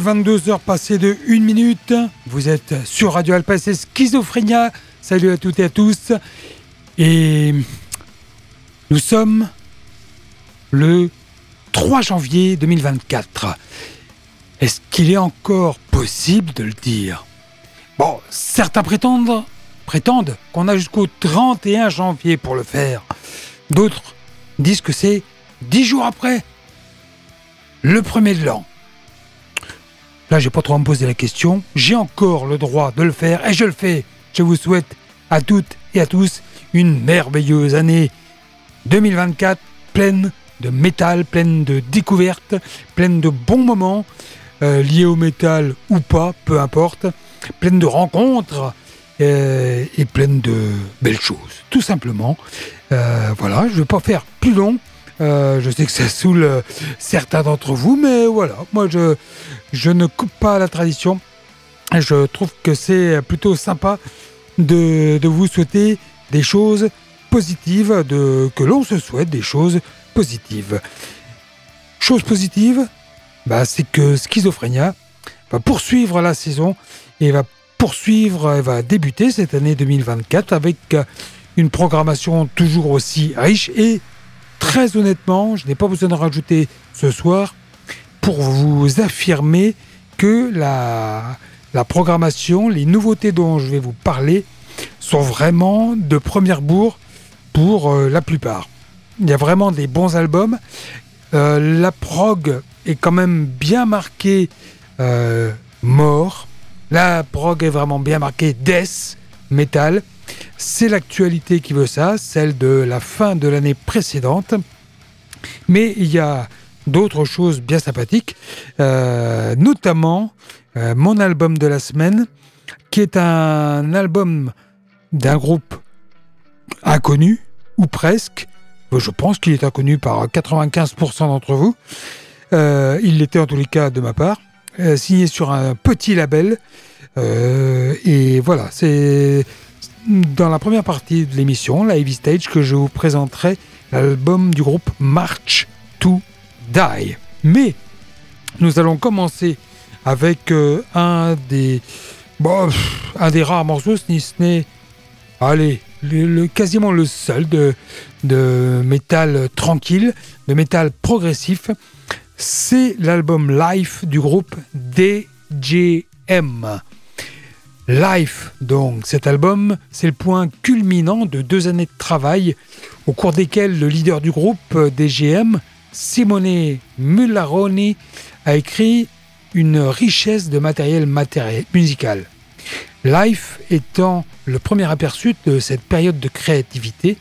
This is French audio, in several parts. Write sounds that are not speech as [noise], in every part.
Il est 22h passé de 1 minute. Vous êtes sur Radio Alpes et Schizophrénia. Salut à toutes et à tous. Et nous sommes le 3 janvier 2024. Est-ce qu'il est encore possible de le dire? Bon, certains prétendent, prétendent qu'on a jusqu'au 31 janvier pour le faire. D'autres disent que c'est 10 jours après, le premier de l'an. Là, j'ai pas trop à me poser la question. J'ai encore le droit de le faire et je le fais. Je vous souhaite à toutes et à tous une merveilleuse année 2024 pleine de métal, pleine de découvertes, pleine de bons moments euh, liés au métal ou pas, peu importe, pleine de rencontres euh, et pleine de belles choses, tout simplement. Euh, voilà, je ne vais pas faire plus long. Euh, je sais que ça saoule euh, certains d'entre vous, mais voilà, moi je, ne coupe pas la tradition. Je trouve que c'est plutôt sympa de, vous souhaiter des choses positives, de, que l'on se souhaite des choses positives. Chose positive, bah, c'est que Schizophrénia va poursuivre la saison et va poursuivre, va débuter cette année 2024 avec une programmation toujours aussi riche et très honnêtement, je n'ai pas besoin de rajouter ce soir pour vous affirmer que la, programmation, les nouveautés dont je vais vous parler sont vraiment de première bourre pour euh, la plupart. Il y a vraiment des bons albums. Euh, la prog est quand même bien marquée euh, mort. La prog est vraiment bien marquée death, metal. C'est l'actualité qui veut ça, celle de la fin de l'année précédente. Mais il y a d'autres choses bien sympathiques, euh, notamment euh, mon album de la semaine, qui est un album d'un groupe inconnu, ou presque. Je pense qu'il est inconnu par 95% d'entre vous. Euh, il l'était en tous les cas de ma part. Signé sur un petit label. Et voilà, c'est dans la première partie de l'émission, la Heavy Stage, que je vous présenterai l'album du groupe March to Die. Mais nous allons commencer avec euh, un des un des rares morceaux, si ce n'est allez, le, le, quasiment le seul de, de métal tranquille, de métal progressif. C'est l'album Life du groupe DJM. Life, donc, cet album, c'est le point culminant de deux années de travail au cours desquelles le leader du groupe DGM, Simone Mullaroni, a écrit une richesse de matériel matériel, musical. Life étant le premier aperçu de cette période de créativité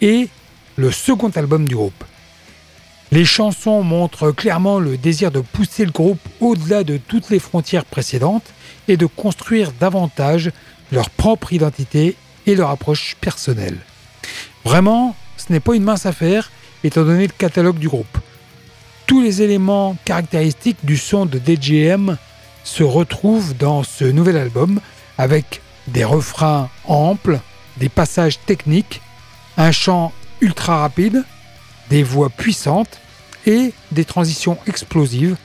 et le second album du groupe. Les chansons montrent clairement le désir de pousser le groupe au-delà de toutes les frontières précédentes et de construire davantage leur propre identité et leur approche personnelle. Vraiment, ce n'est pas une mince affaire étant donné le catalogue du groupe. Tous les éléments caractéristiques du son de DJM se retrouvent dans ce nouvel album avec des refrains amples, des passages techniques, un chant ultra rapide, des voix puissantes et des transitions explosives.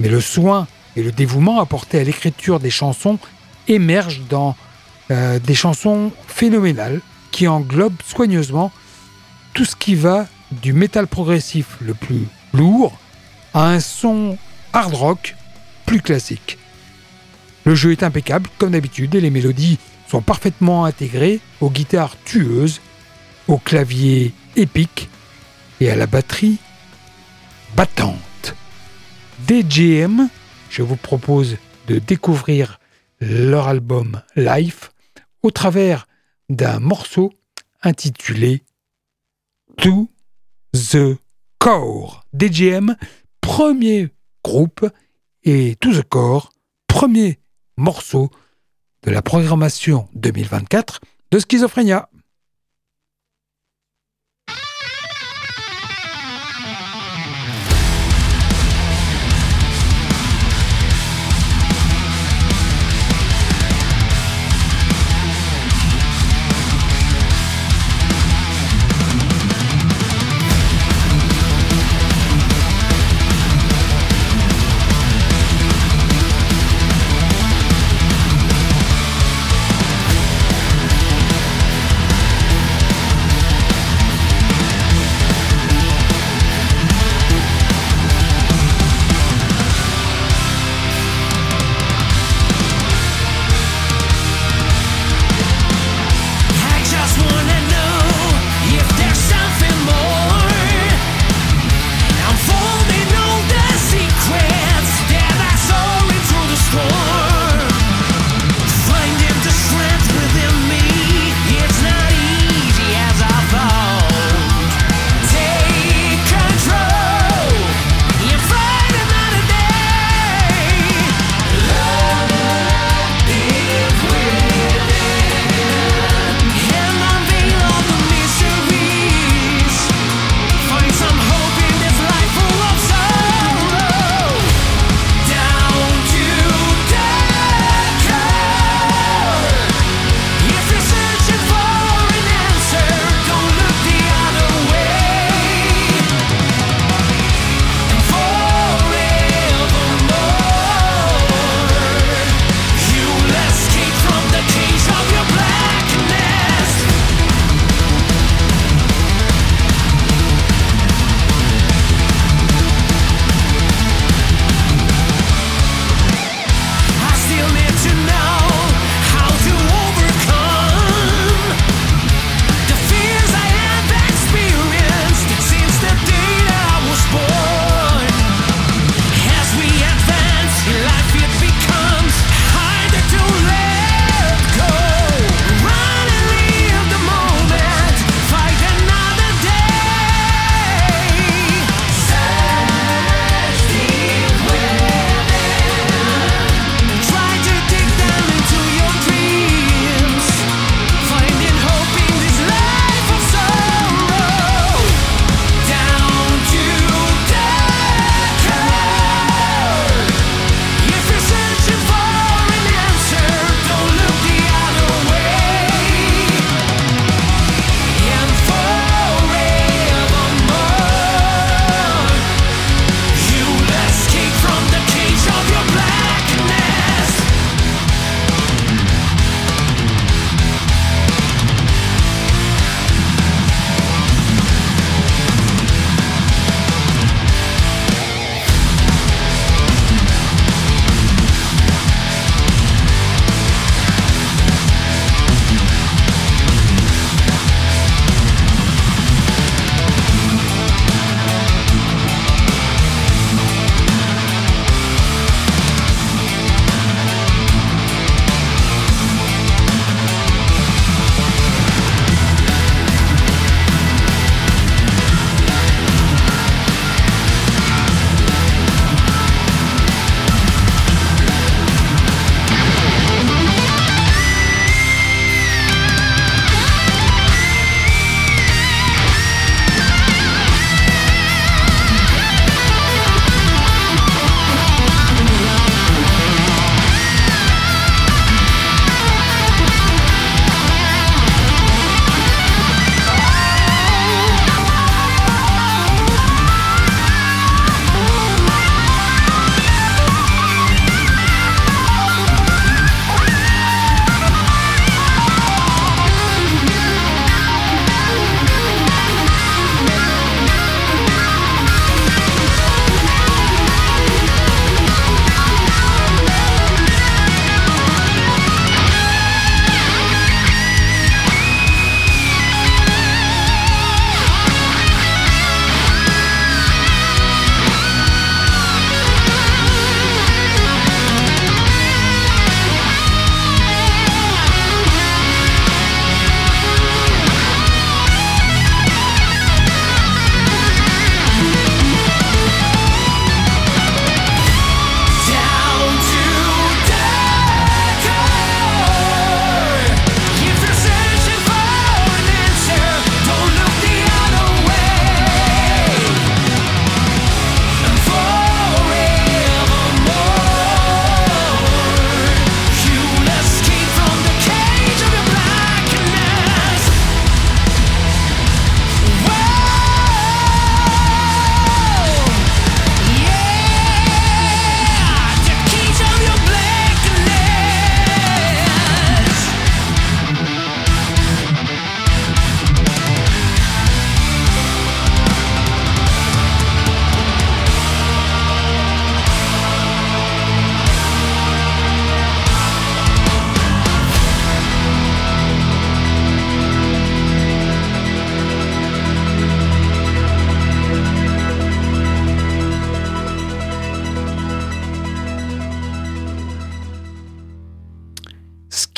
Mais le soin et le dévouement apporté à l'écriture des chansons émergent dans euh, des chansons phénoménales qui englobent soigneusement tout ce qui va du métal progressif le plus lourd à un son hard rock plus classique. Le jeu est impeccable comme d'habitude et les mélodies sont parfaitement intégrées aux guitares tueuses, au clavier épique et à la batterie battante. DJM je vous propose de découvrir leur album Life au travers d'un morceau intitulé To the Core. DJM, premier groupe, et To the Core, premier morceau de la programmation 2024 de Schizophrénia.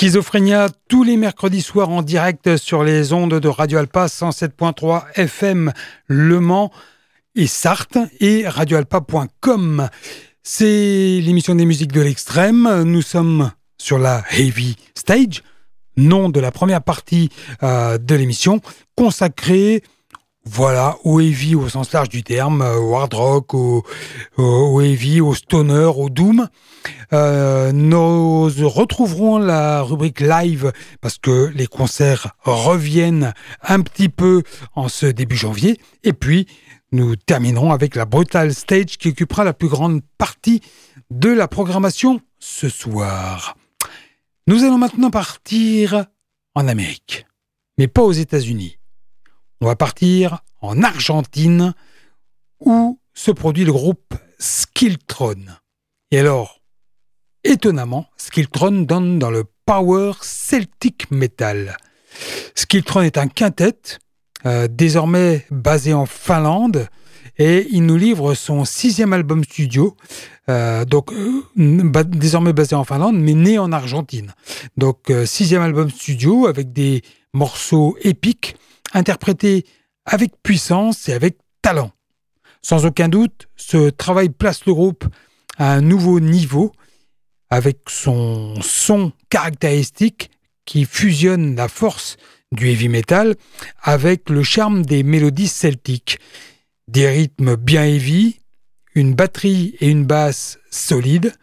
Schizophrénia tous les mercredis soirs en direct sur les ondes de Radio Alpa 107.3 FM Le Mans et Sarthe et radioalpa.com. C'est l'émission des musiques de l'extrême. Nous sommes sur la Heavy Stage, nom de la première partie euh, de l'émission, consacrée voilà, au heavy au sens large du terme, euh, au hard rock, au, heavy, au stoner, au doom. Euh, nous retrouverons la rubrique live parce que les concerts reviennent un petit peu en ce début janvier. Et puis, nous terminerons avec la Brutal Stage qui occupera la plus grande partie de la programmation ce soir. Nous allons maintenant partir en Amérique, mais pas aux États-Unis. On va partir en Argentine où se produit le groupe Skiltron. Et alors, étonnamment, Skiltron donne dans le power celtic metal. Skiltron est un quintet, euh, désormais basé en Finlande, et il nous livre son sixième album studio, euh, donc euh, désormais basé en Finlande, mais né en Argentine. Donc sixième album studio avec des morceaux épiques interprété avec puissance et avec talent. Sans aucun doute, ce travail place le groupe à un nouveau niveau avec son son caractéristique qui fusionne la force du heavy metal avec le charme des mélodies celtiques. Des rythmes bien heavy, une batterie et une basse solides,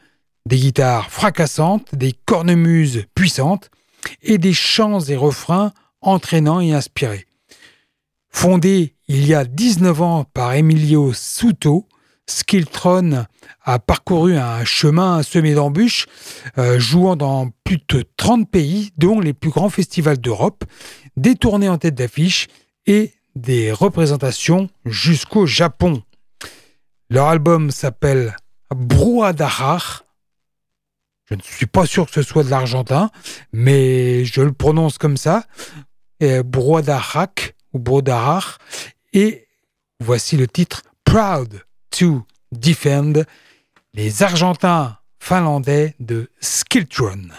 des guitares fracassantes, des cornemuses puissantes et des chants et refrains entraînants et inspirés. Fondé il y a 19 ans par Emilio Souto, Skiltron a parcouru un chemin semé d'embûches, euh, jouant dans plus de 30 pays, dont les plus grands festivals d'Europe, des tournées en tête d'affiche et des représentations jusqu'au Japon. Leur album s'appelle Bruadarar. Je ne suis pas sûr que ce soit de l'argentin, mais je le prononce comme ça. Bruadarak ou. Et voici le titre Proud to Defend, les Argentins finlandais de Skiltron.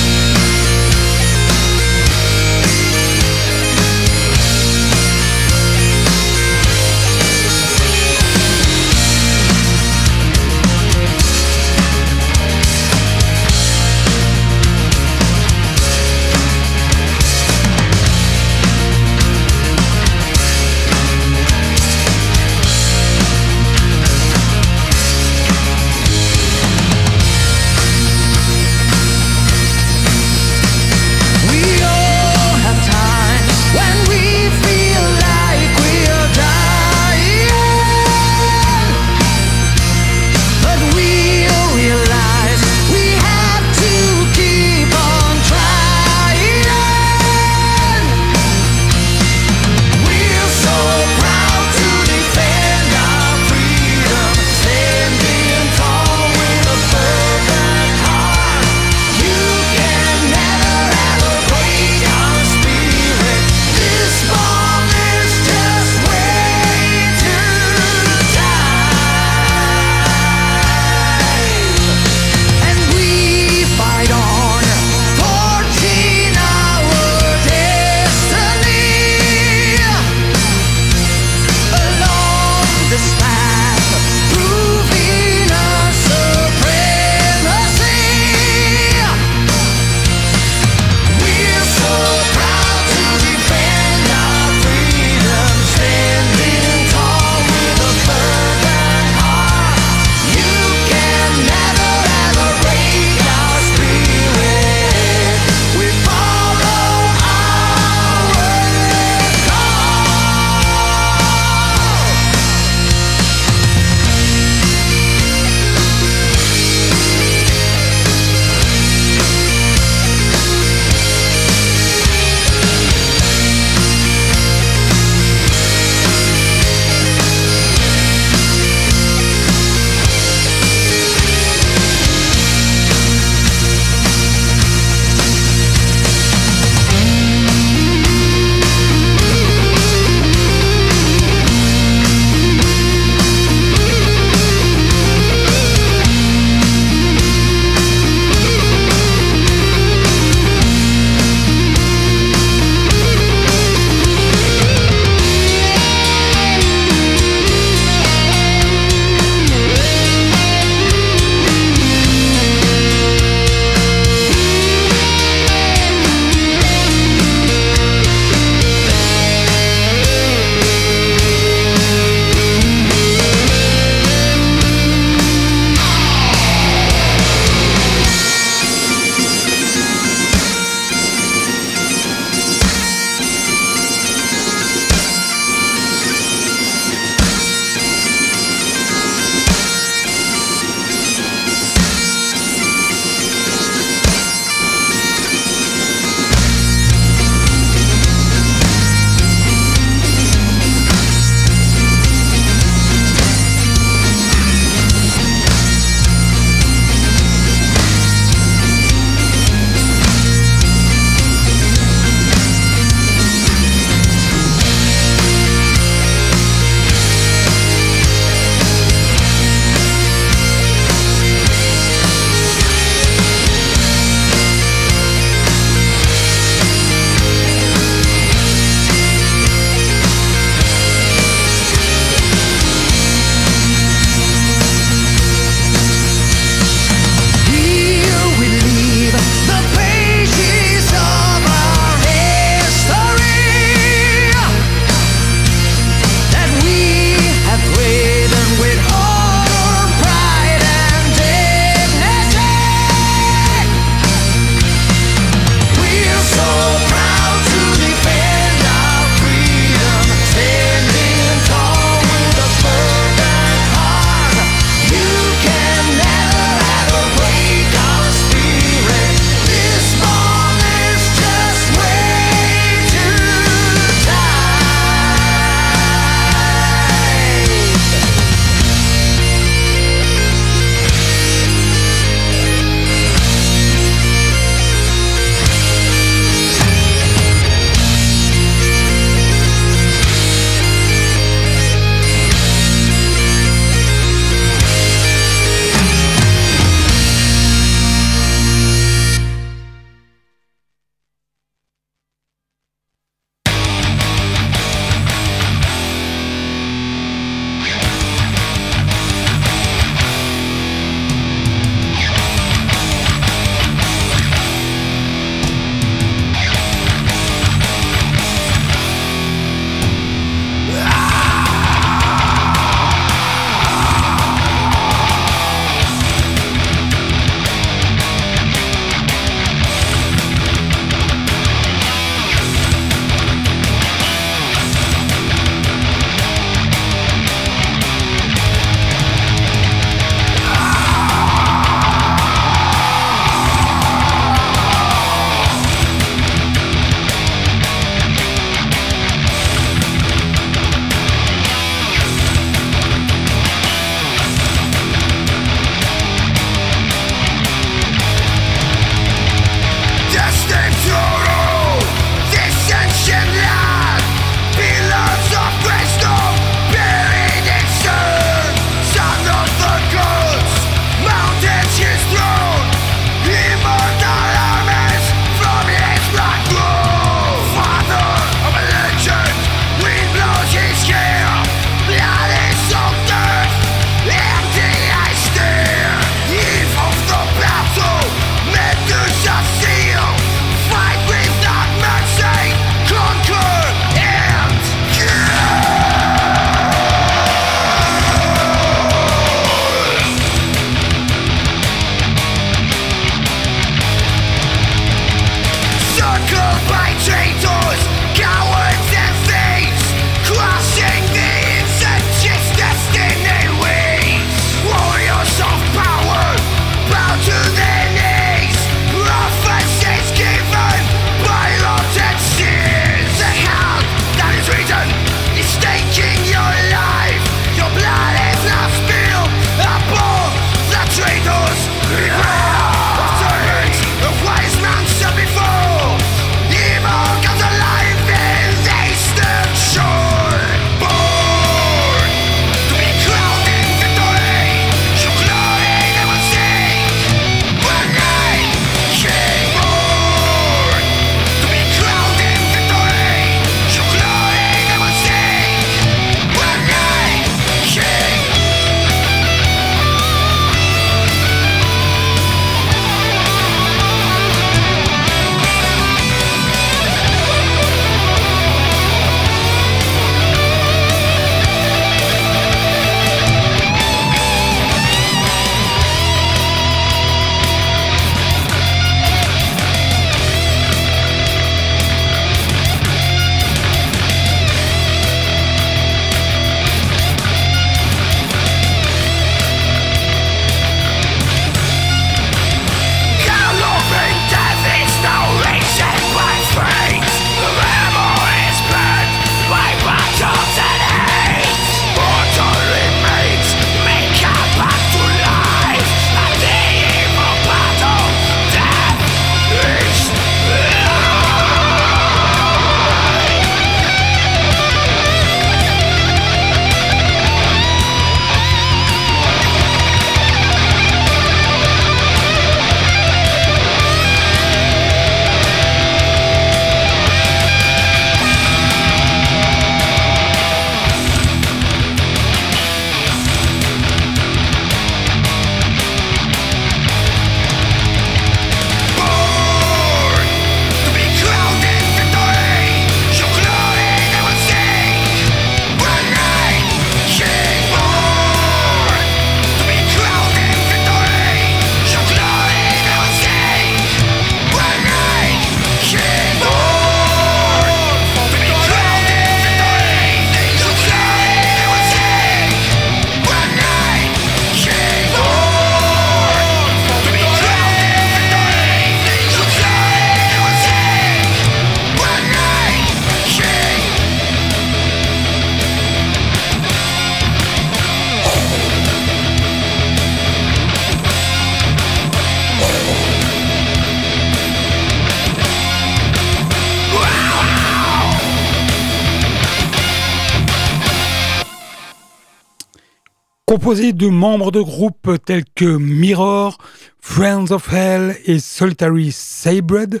Composé de membres de groupes tels que Mirror, Friends of Hell et Solitary Sabred,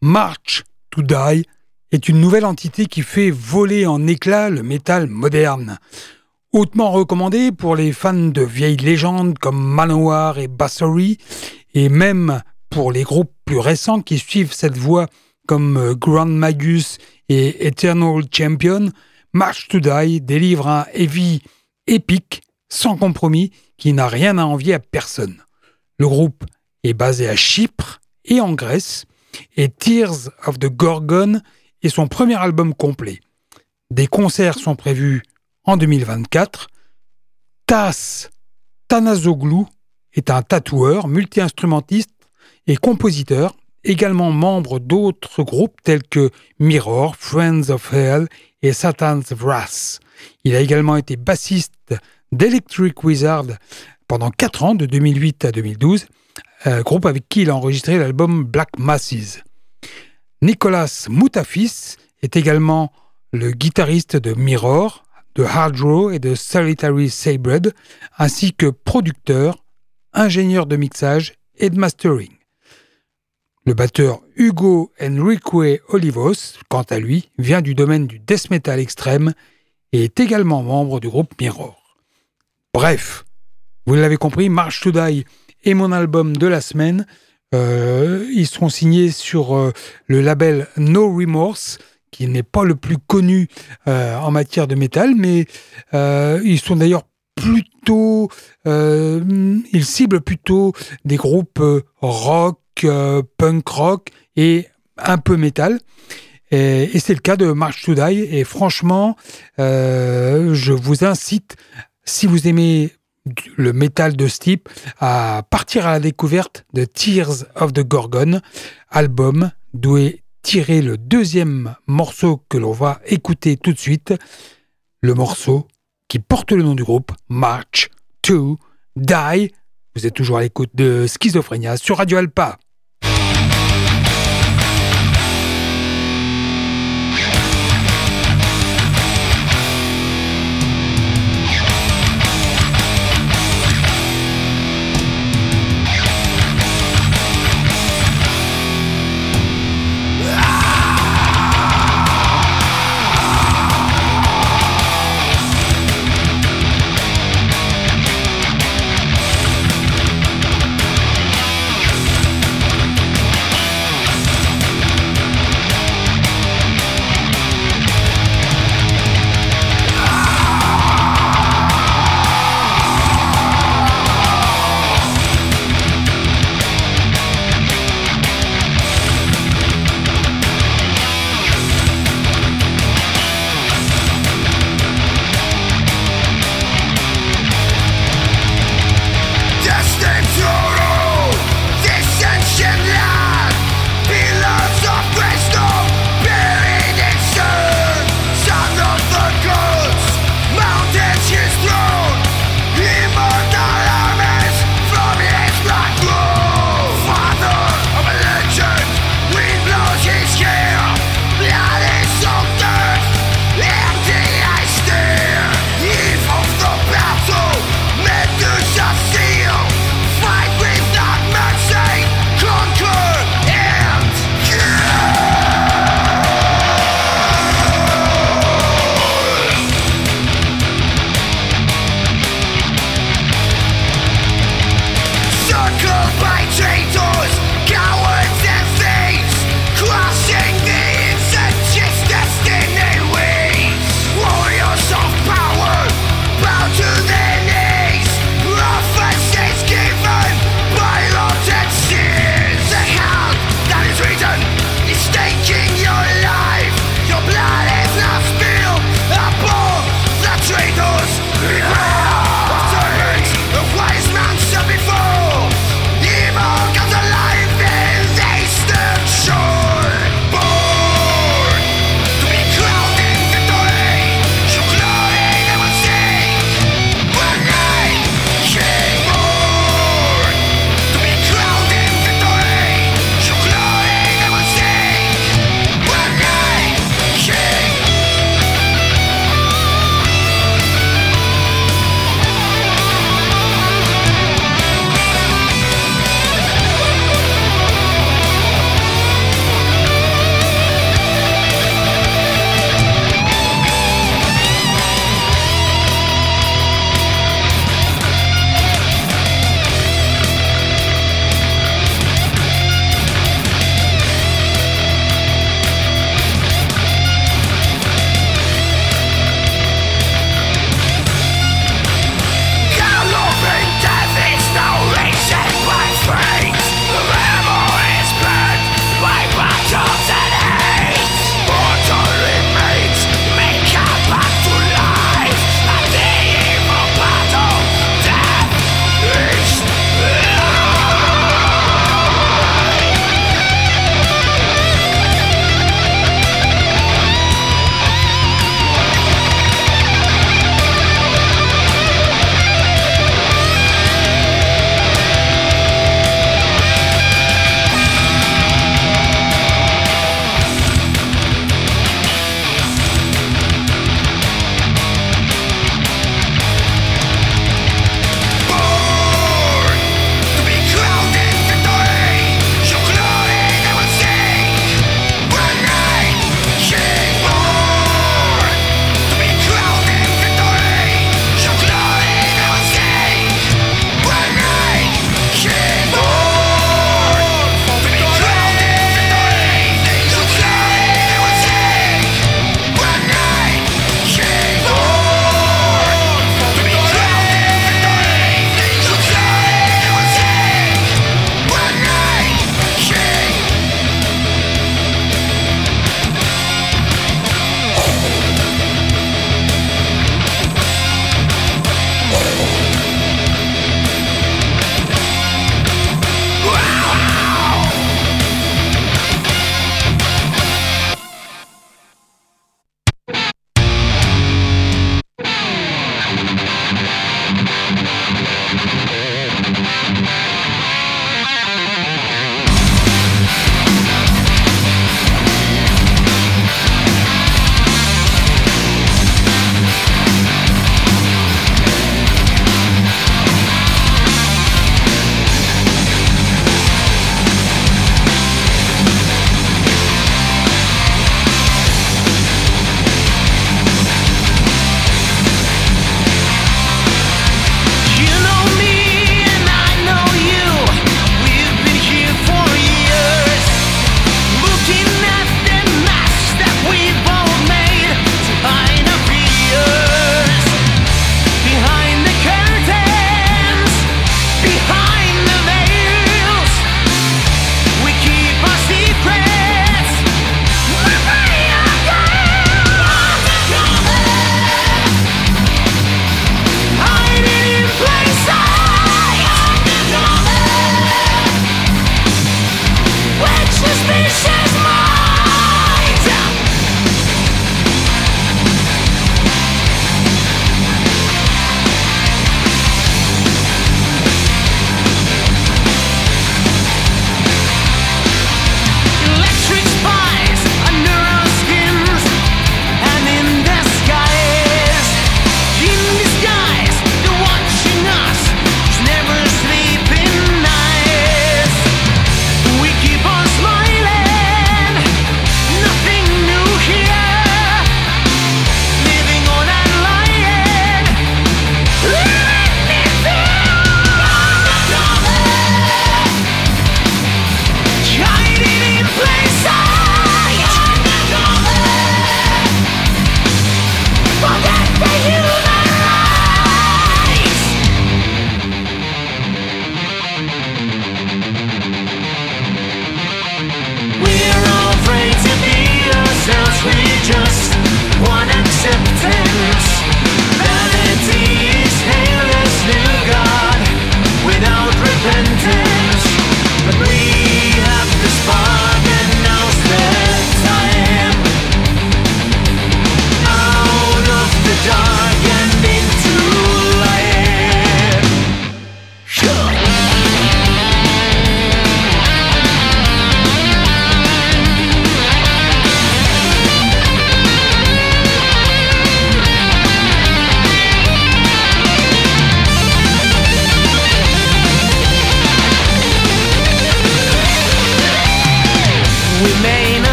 March to Die est une nouvelle entité qui fait voler en éclats le métal moderne. Hautement recommandé pour les fans de vieilles légendes comme Manowar et Bassory, et même pour les groupes plus récents qui suivent cette voie comme euh, Grand Magus et Eternal Champion, March to Die délivre un heavy épique sans compromis, qui n'a rien à envier à personne. Le groupe est basé à Chypre et en Grèce, et Tears of the Gorgon est son premier album complet. Des concerts sont prévus en 2024. Tas Tanazoglu est un tatoueur, multi-instrumentiste et compositeur, également membre d'autres groupes tels que Mirror, Friends of Hell et Satan's Wrath. Il a également été bassiste d'Electric Wizard pendant 4 ans, de 2008 à 2012, euh, groupe avec qui il a enregistré l'album Black Masses. Nicolas Moutafis est également le guitariste de Mirror, de Hard Row et de Solitary Sabred, ainsi que producteur, ingénieur de mixage et de mastering. Le batteur Hugo Enrique Olivos, quant à lui, vient du domaine du death metal extrême et est également membre du groupe Mirror. Bref, vous l'avez compris, March to Die est mon album de la semaine. Euh, ils seront signés sur euh, le label No Remorse, qui n'est pas le plus connu euh, en matière de métal, mais ils sont d'ailleurs plutôt, ils ciblent plutôt des groupes rock, punk rock et un peu métal. Et, c'est le cas de March to. Et franchement, je vous incite si vous aimez le métal de ce type, à partir à la découverte de Tears of the Gorgon, album d'où est tiré le deuxième morceau que l'on va écouter tout de suite, le morceau qui porte le nom du groupe, March to Die. Vous êtes toujours à l'écoute de Schizophrénia sur Radio Alpa.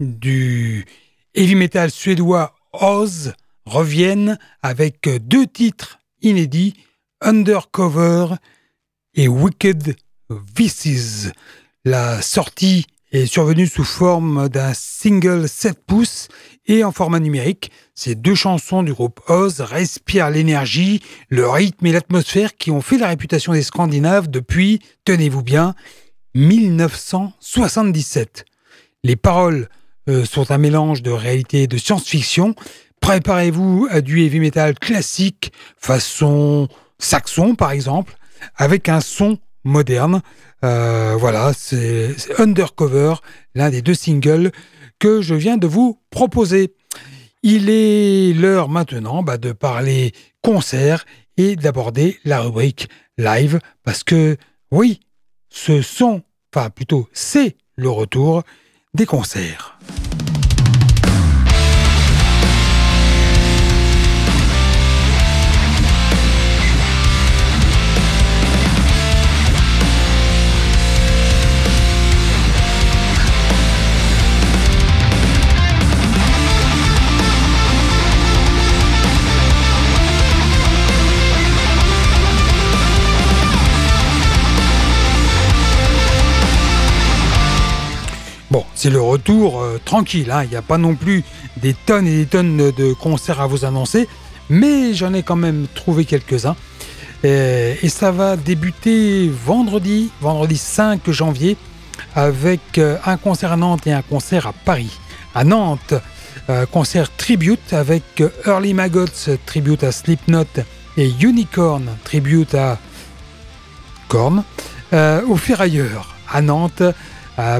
Du heavy metal suédois Oz reviennent avec deux titres inédits, Undercover et Wicked Vices. La sortie est survenue sous forme d'un single 7 pouces et en format numérique. Ces deux chansons du groupe Oz respirent l'énergie, le rythme et l'atmosphère qui ont fait la réputation des Scandinaves depuis, tenez-vous bien, 1977. Les paroles euh, sont un mélange de réalité et de science-fiction. Préparez-vous à du heavy metal classique, façon saxon par exemple, avec un son moderne. Euh, voilà, c'est Undercover, l'un des deux singles que je viens de vous proposer. Il est l'heure maintenant bah, de parler concert et d'aborder la rubrique live parce que oui, ce sont, enfin plutôt c'est le retour des concerts. C'est le retour euh, tranquille, hein. il n'y a pas non plus des tonnes et des tonnes de concerts à vous annoncer, mais j'en ai quand même trouvé quelques-uns. Et, ça va débuter vendredi, vendredi 5 janvier, avec euh, un concert à Nantes et un concert à Paris. À Nantes, euh, concert tribute avec Early Maggots, tribute à Slipknot, et Unicorn, tribute à Korn. au Ferrailleur, à Nantes, euh,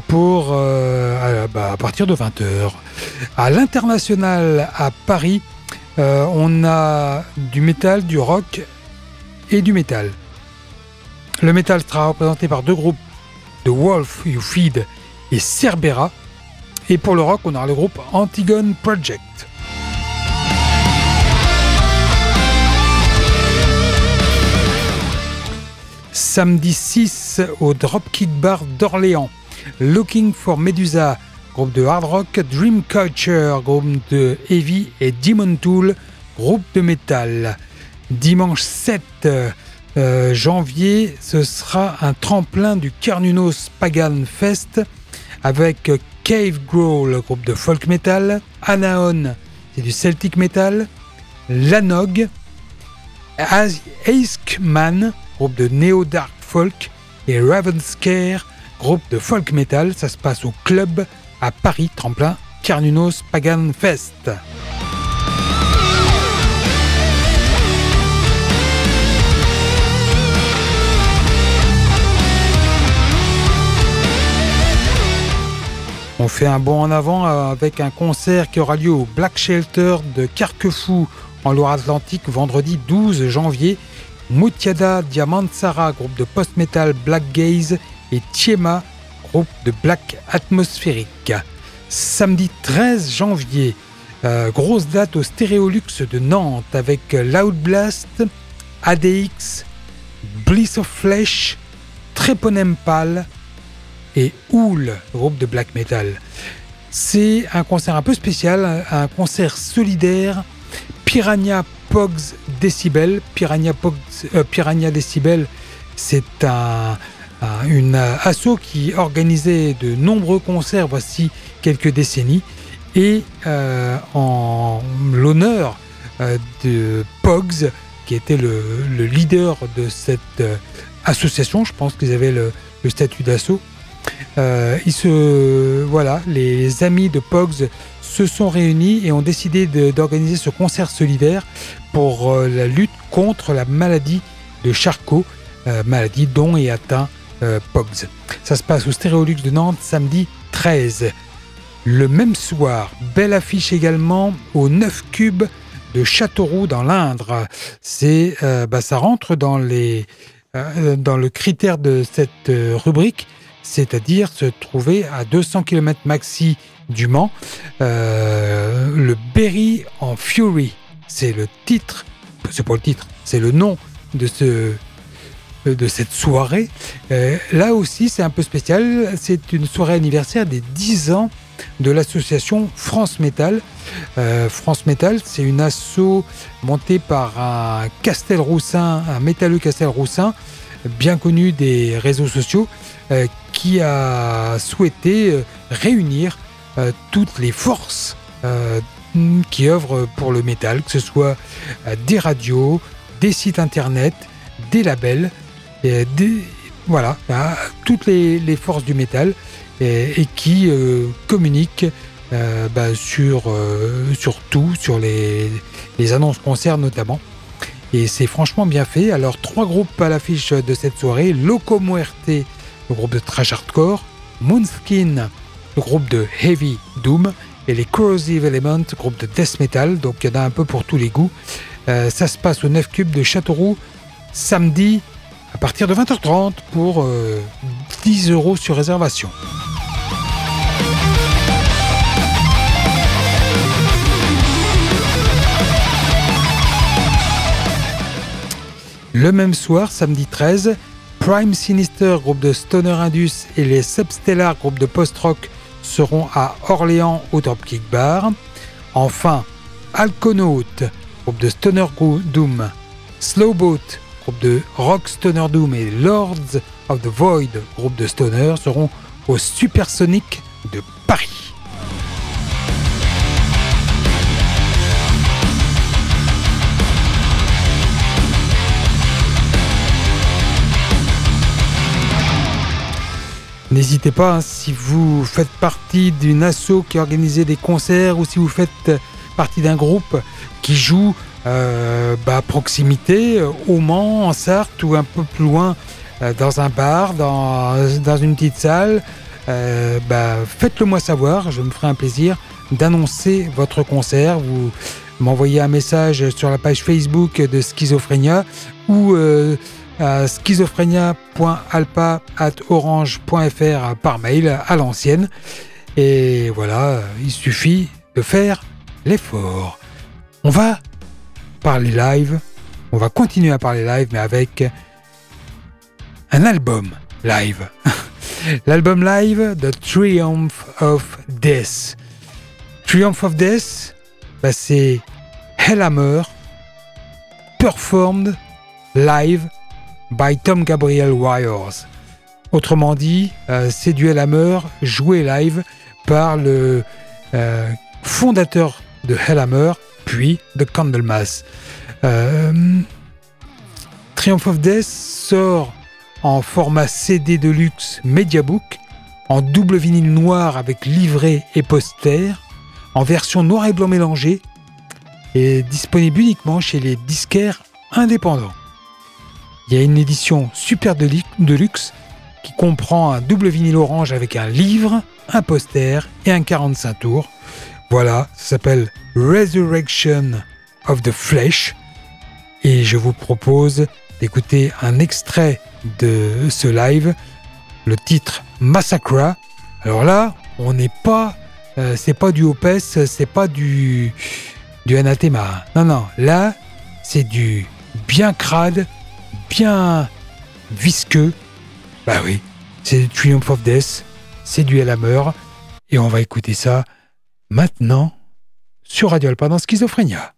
pour euh, bah, à, partir de 20h. À l'international à Paris, euh, on a du métal, du rock et du métal. Le métal sera représenté par deux groupes, The Wolf You Feed et Cerbera. Et pour le rock, on aura le groupe Antigone Project. Samedi 6 au Dropkick Bar d'Orléans. Looking for Medusa, groupe de hard rock, Dream Culture, groupe de heavy et Demon Tool, groupe de métal. Dimanche 7 euh, janvier, ce sera un tremplin du Carnunos Pagan Fest avec Cave Growl, groupe de folk metal, Anaon, c'est du Celtic metal, Lanog, Aiskman, groupe de Neo Dark Folk, et Ravenscare, groupe de folk metal. Ça se passe au club à Paris, tremplin Carnunos Pagan Fest. On fait un bond en avant avec un concert qui aura lieu au Black Shelter de Carquefou en Loire-Atlantique vendredi 12 janvier. Mutiada Diamantsara, groupe de post-metal Black Gaze et Tiema, groupe de black atmosphérique. Samedi 13 janvier, euh, grosse date au Stéréolux de Nantes avec Loud Blast, ADX, Bliss of Flesh, Treponempal et Hool, groupe de black metal. C'est un concert un peu spécial, un concert solidaire. Piranha Pogs Decibel. Piranha, Pogs, euh, Piranha Decibel, c'est un, une asso qui organisait de nombreux concerts voici quelques décennies et euh, en l'honneur euh, de Pogs qui était le, leader de cette euh, association, je pense qu'ils avaient le, statut d'assaut. ils se voilà, les amis de Pogs se sont réunis et ont décidé d'organiser ce concert solidaire pour la lutte contre la maladie de Charcot, maladie dont est atteint euh, Pogs. Ça se passe au Stéréolux de Nantes samedi 13. Le même soir, belle affiche également au 9 cubes de Châteauroux dans l'Indre. C'est, euh, bah, ça rentre dans, les, euh, dans le critère de cette rubrique, c'est-à-dire se trouver à 200 km maxi du Mans. le Berry en Fury, c'est le titre, c'est pas le titre, c'est le nom de ce de cette soirée. là aussi, c'est un peu spécial. C'est une soirée anniversaire des 10 ans de l'association France Métal. France Métal, c'est une asso montée par un Castelroussin, un métalleux Castelroussin, bien connu des réseaux sociaux, qui a souhaité réunir toutes les forces qui œuvrent pour le métal, que ce soit euh, des radios, des sites internet, des labels, voilà, toutes les, forces du métal et, qui euh, communiquent euh, bah, sur, sur tout, sur les, annonces concerts notamment. Et c'est franchement bien fait. Alors, trois groupes à l'affiche de cette soirée Loco Muerte, le groupe de trash hardcore, Moonskin, le groupe de heavy doom, et les Corrosive Element, groupe de death metal, donc il y en a un peu pour tous les goûts. Euh, ça se passe au 9 cubes de Châteauroux samedi à partir de 20h30 pour 10 euh, euros sur réservation. Le même soir, samedi 13, Prime Sinister, groupe de Stoner Indus, et les Substellar, groupe de post-rock seront à Orléans au Dropkick Bar. Enfin, Alconaut, groupe de Stoner Doom, Slowboat, groupe de Rock Stoner Doom et Lords of the Void, groupe de Stoner, seront au Supersonic de Paris. N'hésitez pas, hein, si vous faites partie d'une asso qui organise des concerts ou si vous faites partie d'un groupe qui joue euh, bah, proximité, euh, au Mans, en Sarthe ou un peu plus loin, euh, dans un bar, dans, une petite salle, bah, faites-le moi savoir, je me ferai un plaisir d'annoncer votre concert. Vous m'envoyez un message sur la page Facebook de Schizophrénia ou à schizophrenia.alpa.orange.fr par mail à l'ancienne. Et voilà, il suffit de faire l'effort. On va parler live, on va continuer à parler live, mais avec un album live. [laughs] L'album live The Triumph of Death. Triumph of Death, bah c'est Hellhammer performed live by Tom Gabriel Wires. Autrement dit, euh, c'est du Hellhammer joué live par le euh, fondateur de Hellhammer, puis de Candlemas. Euh, Triumph of Death sort en format CD de luxe Mediabook, en double vinyle noir avec livret et poster, en version noir et blanc mélangé, et disponible uniquement chez les disquaires indépendants. Il y a une édition super de, luxe qui comprend un double vinyle orange avec un livre, un poster et un 45 tours. Voilà, ça s'appelle Resurrection of the Flesh. Et je vous propose d'écouter un extrait de ce live, le titre Massacra. Alors là, on n'est pas, euh, c'est pas du Opes, c'est pas du, du Anathema. Non, non, là, c'est du bien crade, bien visqueux. Bah oui, c'est du Triumph of Death, c'est du Hammer, et on va écouter ça maintenant sur Radio Alpa dans Schizophrénia.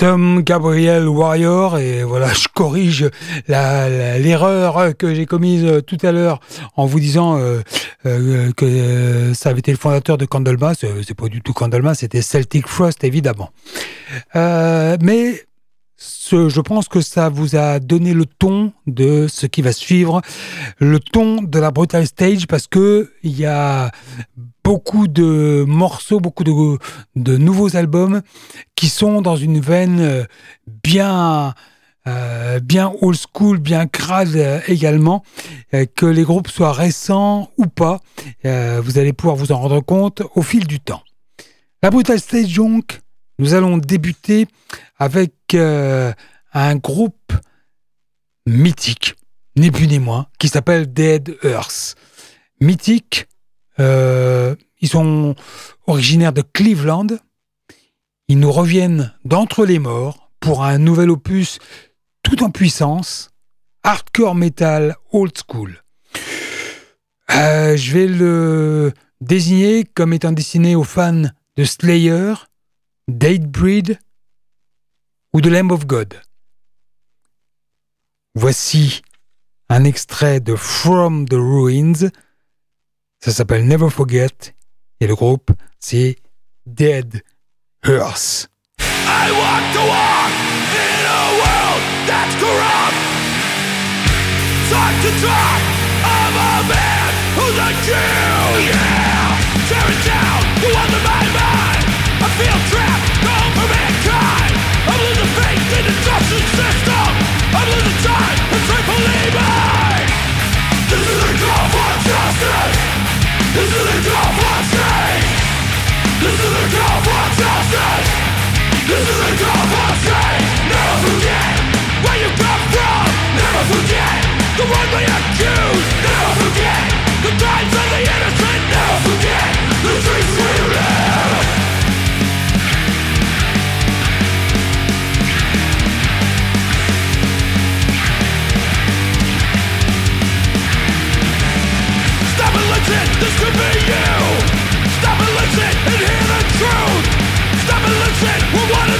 Tom Gabriel Warrior et voilà je corrige l'erreur que j'ai commise euh, tout à l'heure en vous disant euh, euh, que ça avait été le fondateur de Candlemas. C'est pas du tout Candlemas c'était Celtic Frost évidemment. Mais je pense que ça vous a donné le ton de ce qui va suivre, le ton de la Brutal Stage, parce que il y a beaucoup de morceaux, beaucoup de, de, nouveaux albums qui sont dans une veine euh, bien euh, bien old school, bien crade euh, également, que les groupes soient récents ou pas, vous allez pouvoir vous en rendre compte au fil du temps. La Brutal Stage donc, nous allons débuter avec un groupe mythique, ni plus ni moins, qui s'appelle Dead Earth. Mythique, euh, ils sont originaires de Cleveland. Ils nous reviennent d'entre les morts pour un nouvel opus tout en puissance, hardcore metal old school. Euh, je vais le désigner comme étant destiné aux fans de Slayer, Datebreed ou de Lamb of God. Voici un extrait de From the Ruins. Ça s'appelle Never Forget. Et le groupe, c'est Dead Earth. I want to walk in a world that's corrupt. forget the accused. Forget the of the innocent. Forget the we live. Stop and listen. This could be you. Stop and listen and hear the truth. Stop and listen. We're one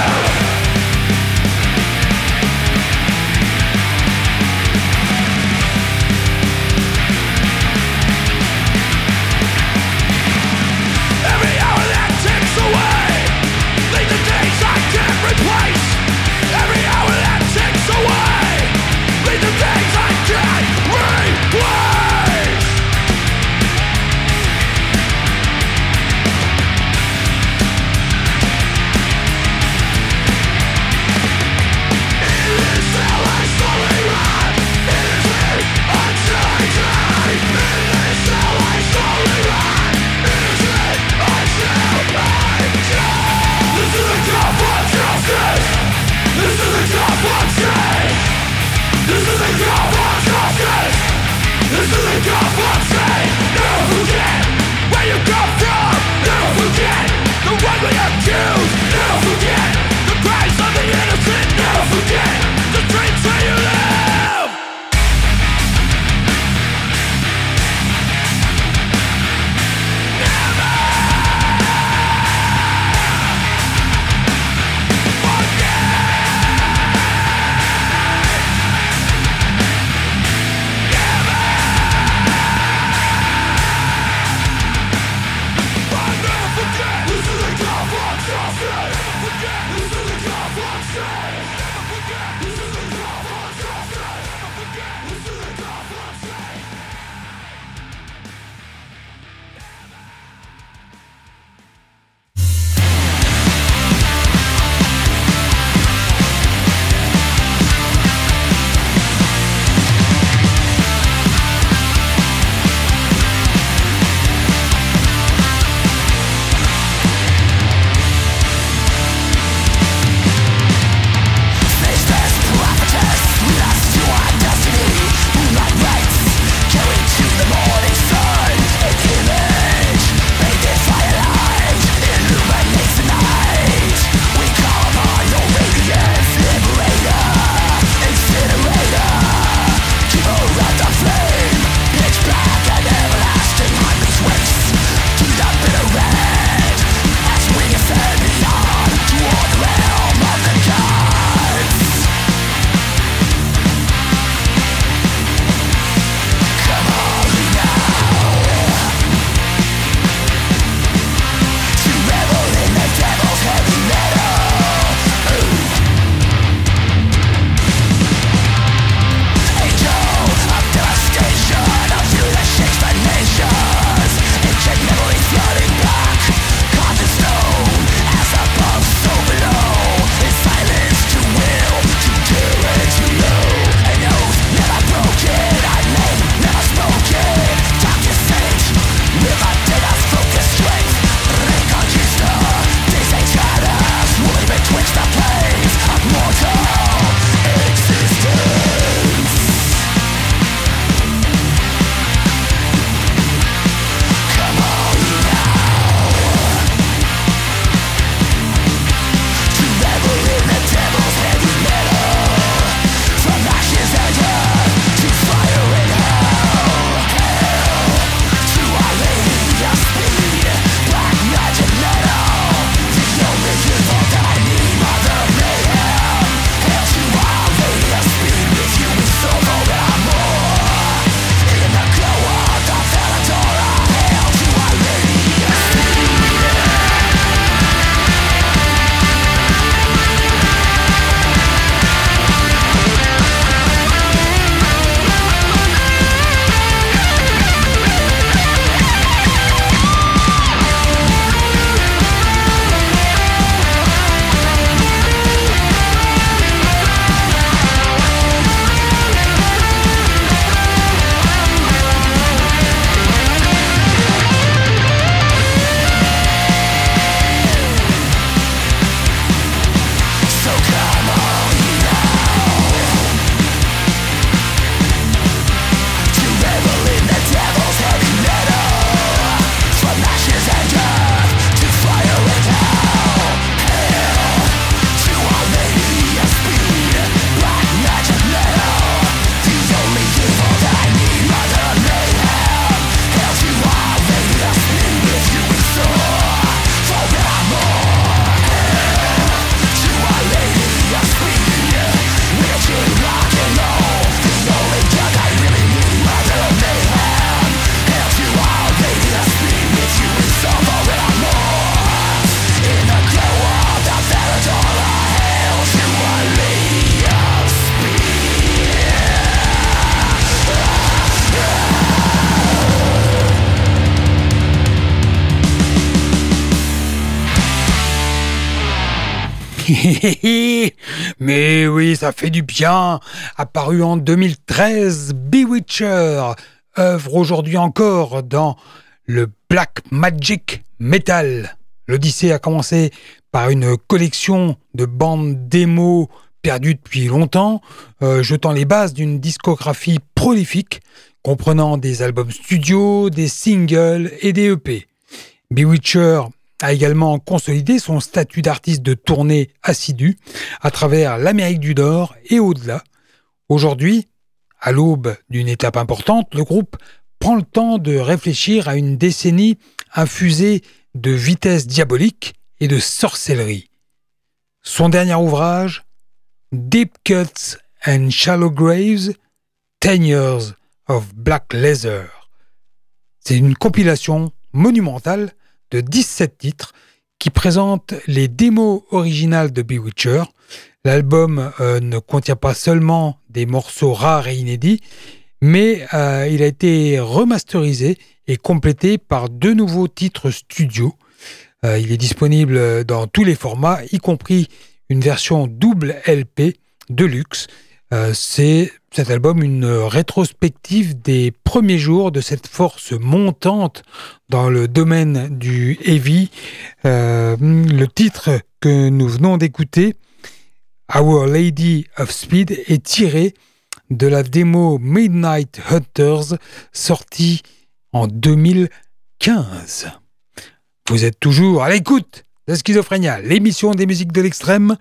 [laughs] Mais oui, ça fait du bien. Apparu en 2013, Bewitcher, œuvre aujourd'hui encore dans le Black Magic Metal. L'Odyssée a commencé par une collection de bandes démos perdues depuis longtemps, euh, jetant les bases d'une discographie prolifique comprenant des albums studio, des singles et des EP. Bewitcher a également consolidé son statut d'artiste de tournée assidu à travers l'Amérique du Nord et au-delà. Aujourd'hui, à l'aube d'une étape importante, le groupe prend le temps de réfléchir à une décennie infusée de vitesse diabolique et de sorcellerie. Son dernier ouvrage, Deep Cuts and Shallow Graves, Ten Years of Black Leather. C'est une compilation monumentale de 17 titres qui présente les démos originales de Bewitcher. L'album euh, ne contient pas seulement des morceaux rares et inédits, mais euh, il a été remasterisé et complété par deux nouveaux titres studio. Euh, il est disponible dans tous les formats, y compris une version double LP de luxe. C'est cet album une rétrospective des premiers jours de cette force montante dans le domaine du heavy. Euh, le titre que nous venons d'écouter, Our Lady of Speed, est tiré de la démo Midnight Hunters sortie en 2015. Vous êtes toujours à l'écoute de Schizophrénia, l'émission des musiques de l'extrême,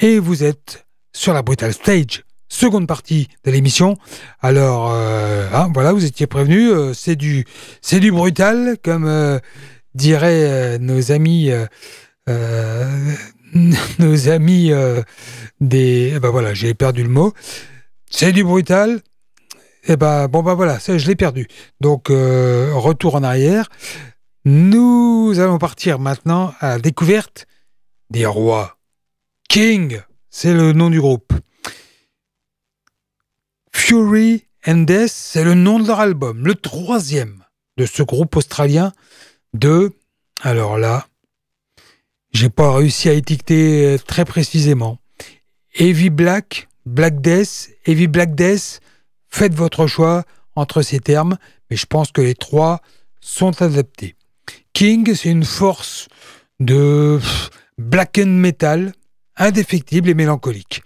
et vous êtes sur la Brutal Stage seconde partie de l'émission. Alors, euh, hein, voilà, vous étiez prévenus, euh, c'est du, c'est du brutal, comme euh, diraient nos amis, [laughs] nos amis des, eh ben voilà, j'ai perdu le mot. C'est du brutal. Et eh ben bon ben voilà, je l'ai perdu. Donc retour en arrière. Nous allons partir maintenant à la découverte des rois. King, c'est le nom du groupe. Fury and Death, c'est le nom de leur album, le troisième de ce groupe australien de. Alors là, j'ai pas réussi à étiqueter euh, très précisément. Heavy Black, Black Death, Heavy Black Death, faites votre choix entre ces termes, mais je pense que les trois sont adaptés. King, c'est une force de black and metal, indéfectible et mélancolique.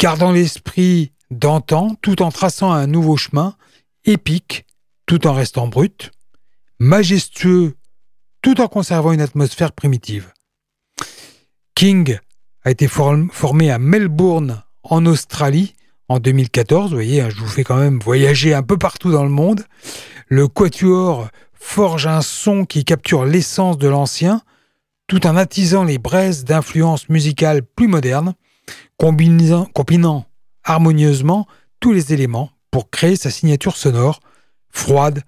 Gardant l'esprit d'antan tout en traçant un nouveau chemin, épique tout en restant brut, majestueux tout en conservant une atmosphère primitive. King a été formé à Melbourne en Australie en 2014. Vous voyez, hein, je vous fais quand même voyager un peu partout dans le monde. Le quatuor forge un son qui capture l'essence de l'ancien, tout en attisant les braises d'influences musicales plus modernes, combinant, harmonieusement tous les éléments pour créer sa signature sonore, froide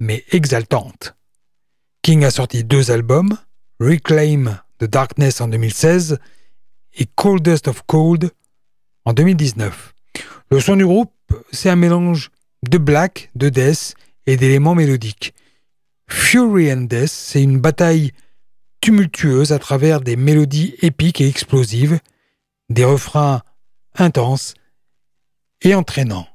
mais exaltante. King a sorti deux albums, Reclaim the Darkness en 2016 et Coldest of Cold en 2019. Le son du groupe, c'est un mélange de black, de death et d'éléments mélodiques. Fury and Death, c'est une bataille tumultueuse à travers des mélodies épiques et explosives, des refrains intenses et entraînant.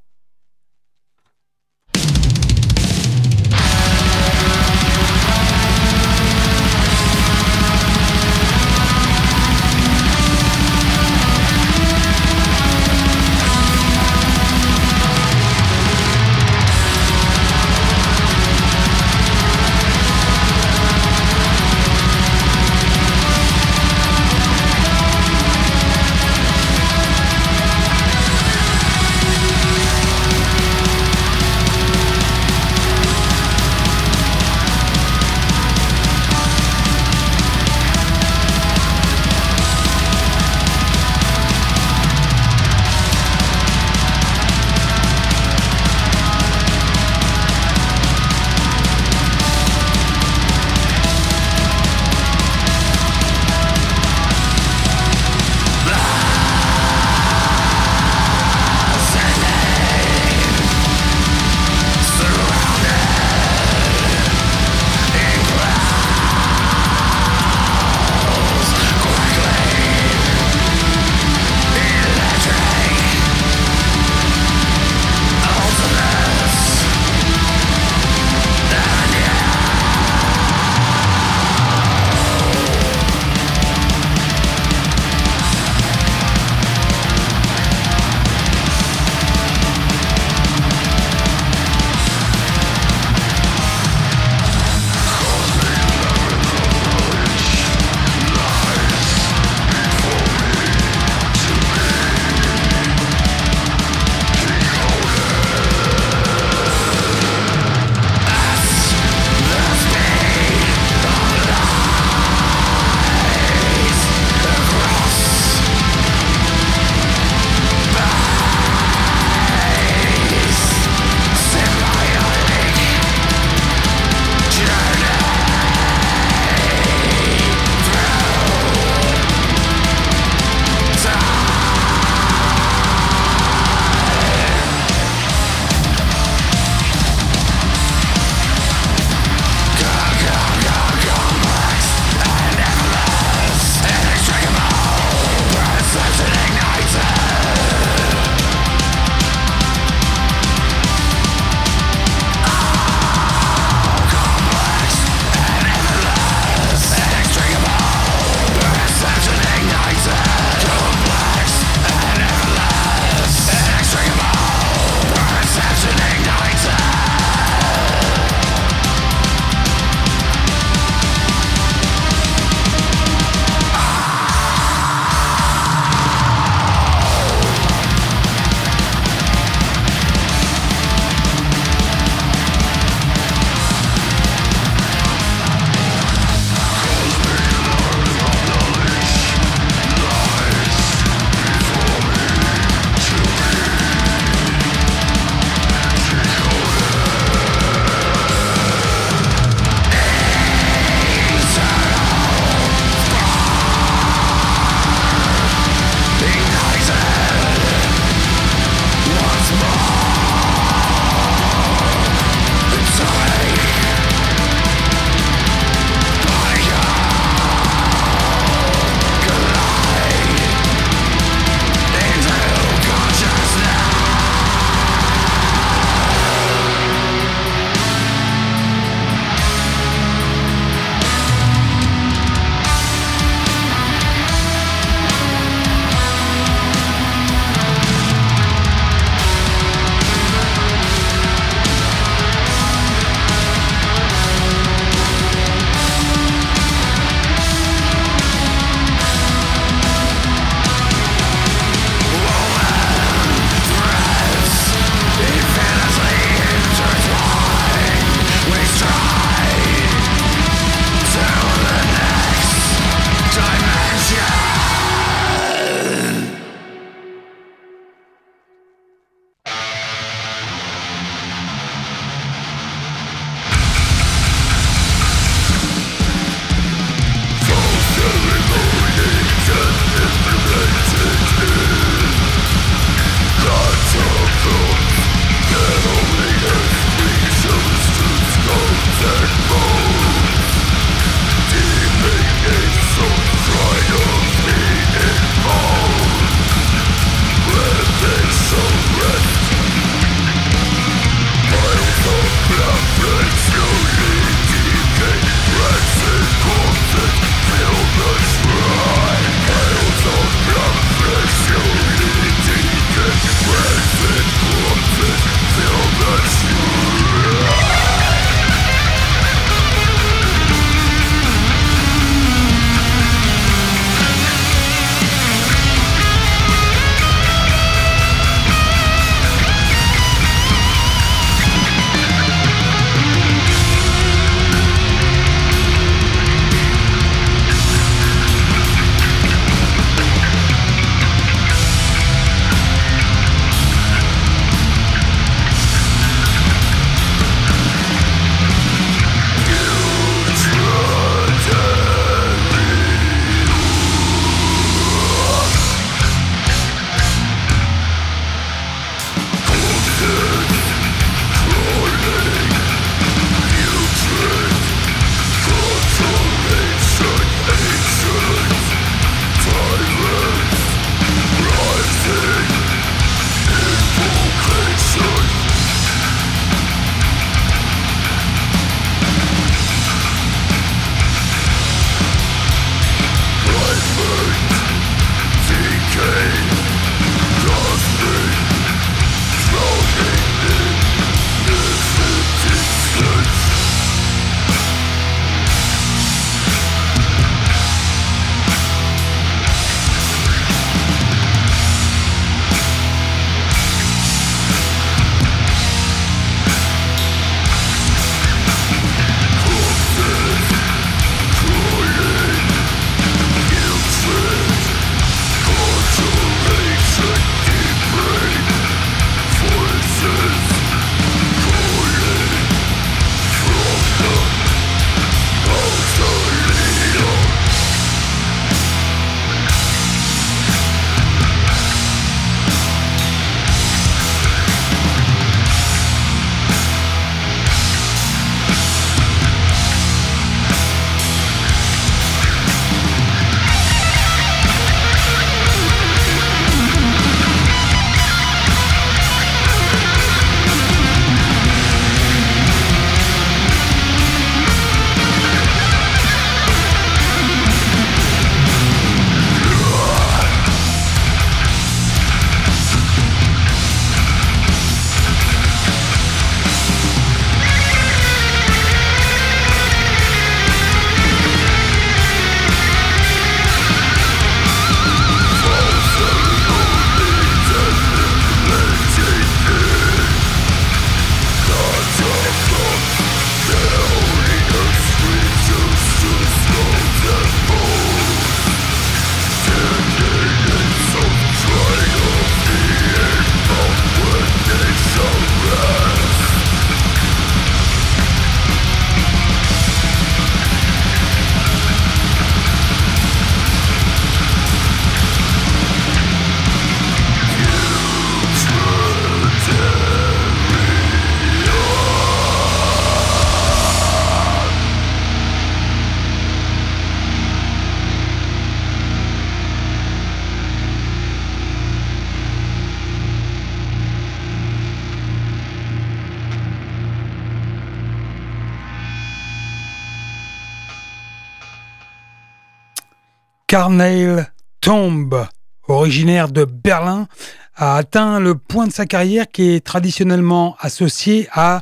Carnail Tomb, originaire de Berlin, a atteint le point de sa carrière qui est traditionnellement associé à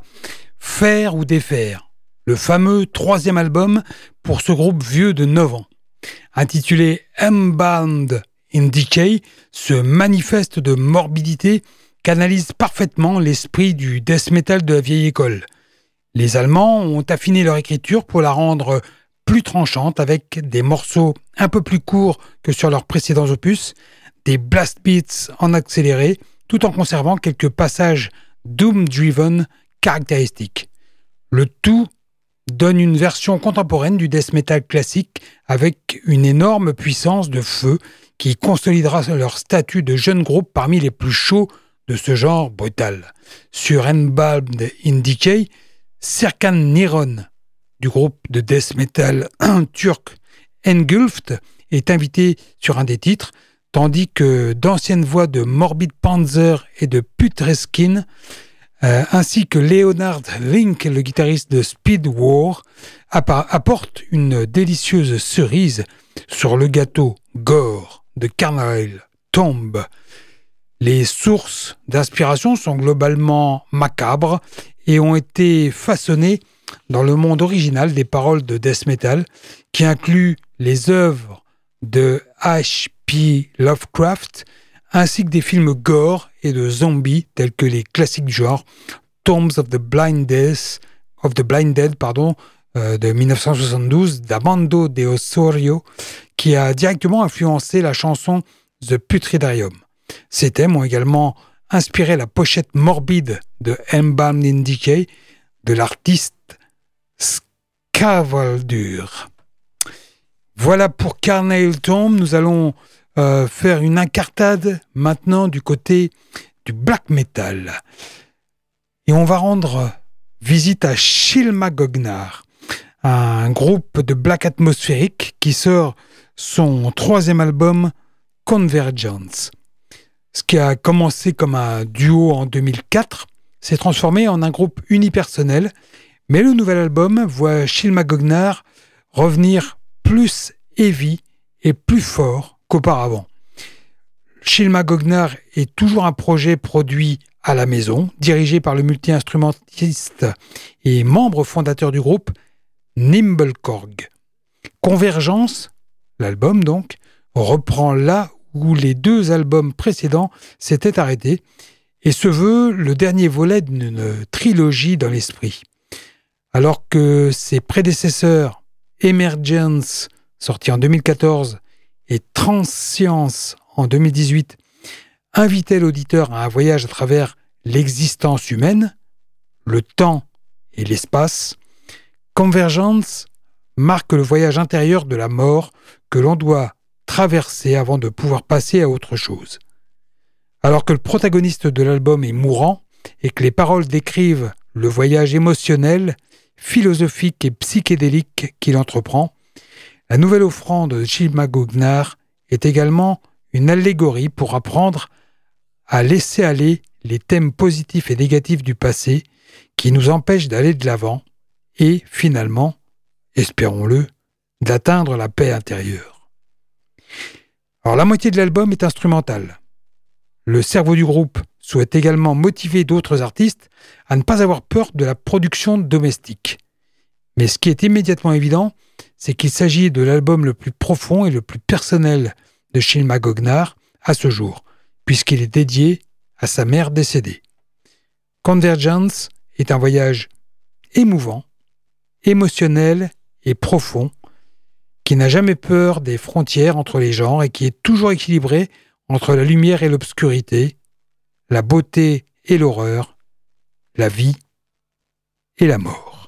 Faire ou défaire, le fameux troisième album pour ce groupe vieux de 9 ans. Intitulé Embalmed in Decay, ce manifeste de morbidité canalise parfaitement l'esprit du death metal de la vieille école. Les Allemands ont affiné leur écriture pour la rendre plus tranchante avec des morceaux un peu plus courts que sur leurs précédents opus, des blast beats en accéléré, tout en conservant quelques passages doom-driven caractéristiques. Le tout donne une version contemporaine du death metal classique avec une énorme puissance de feu qui consolidera leur statut de jeune groupe parmi les plus chauds de ce genre brutal. Sur Embalmed in Decay, Serkan Niron, du groupe de death metal turc Engulfed, est invité sur un des titres, tandis que d'anciennes voix de Morbid Panzer et de Putreskin, euh, ainsi que Leonard Link, le guitariste de Speed War, apportent une délicieuse cerise sur le gâteau gore de Carnal Tomb. Les sources d'inspiration sont globalement macabres et ont été façonnées dans le monde original des paroles de death metal, qui inclut les œuvres de H.P. Lovecraft, ainsi que des films gore et de zombies tels que les classiques du genre Tombs of the Blind Death, of the Blind Dead euh, de 1972 d'Amando de Osorio, qui a directement influencé la chanson The Putridarium. Ces thèmes ont également inspiré la pochette morbide de Embalmed in Decay de l'artiste Scavaldur. Voilà pour Carnail Tomb. Nous allons euh, faire une incartade maintenant du côté du black metal. Et on va rendre visite à Shilmagognar, un groupe de black atmosphérique qui sort son troisième album Convergence. Ce qui a commencé comme un duo en 2004 s'est transformé en un groupe unipersonnel, mais le nouvel album voit Shilmagognar revenir plus heavy et plus fort qu'auparavant. Shilma Gognar est toujours un projet produit à la maison, dirigé par le multi-instrumentiste et membre fondateur du groupe Nimblekorg. Convergence, l'album donc, reprend là où les deux albums précédents s'étaient arrêtés et se veut le dernier volet d'une trilogie dans l'esprit. Alors que ses prédécesseurs Emergence, sorti en 2014, et Transscience en 2018 invitait l'auditeur à un voyage à travers l'existence humaine, le temps et l'espace, Convergence marque le voyage intérieur de la mort que l'on doit traverser avant de pouvoir passer à autre chose. Alors que le protagoniste de l'album est mourant et que les paroles décrivent le voyage émotionnel, philosophique et psychédélique qu'il entreprend, la nouvelle offrande de Chimagognar est également une allégorie pour apprendre à laisser aller les thèmes positifs et négatifs du passé qui nous empêchent d'aller de l'avant et finalement, espérons-le, d'atteindre la paix intérieure. Alors la moitié de l'album est instrumentale. Le cerveau du groupe souhaite également motiver d'autres artistes à ne pas avoir peur de la production domestique. Mais ce qui est immédiatement évident, c'est qu'il s'agit de l'album le plus profond et le plus personnel de Shilma Gognar à ce jour, puisqu'il est dédié à sa mère décédée. Convergence est un voyage émouvant, émotionnel et profond, qui n'a jamais peur des frontières entre les genres et qui est toujours équilibré entre la lumière et l'obscurité, la beauté et l'horreur, la vie et la mort.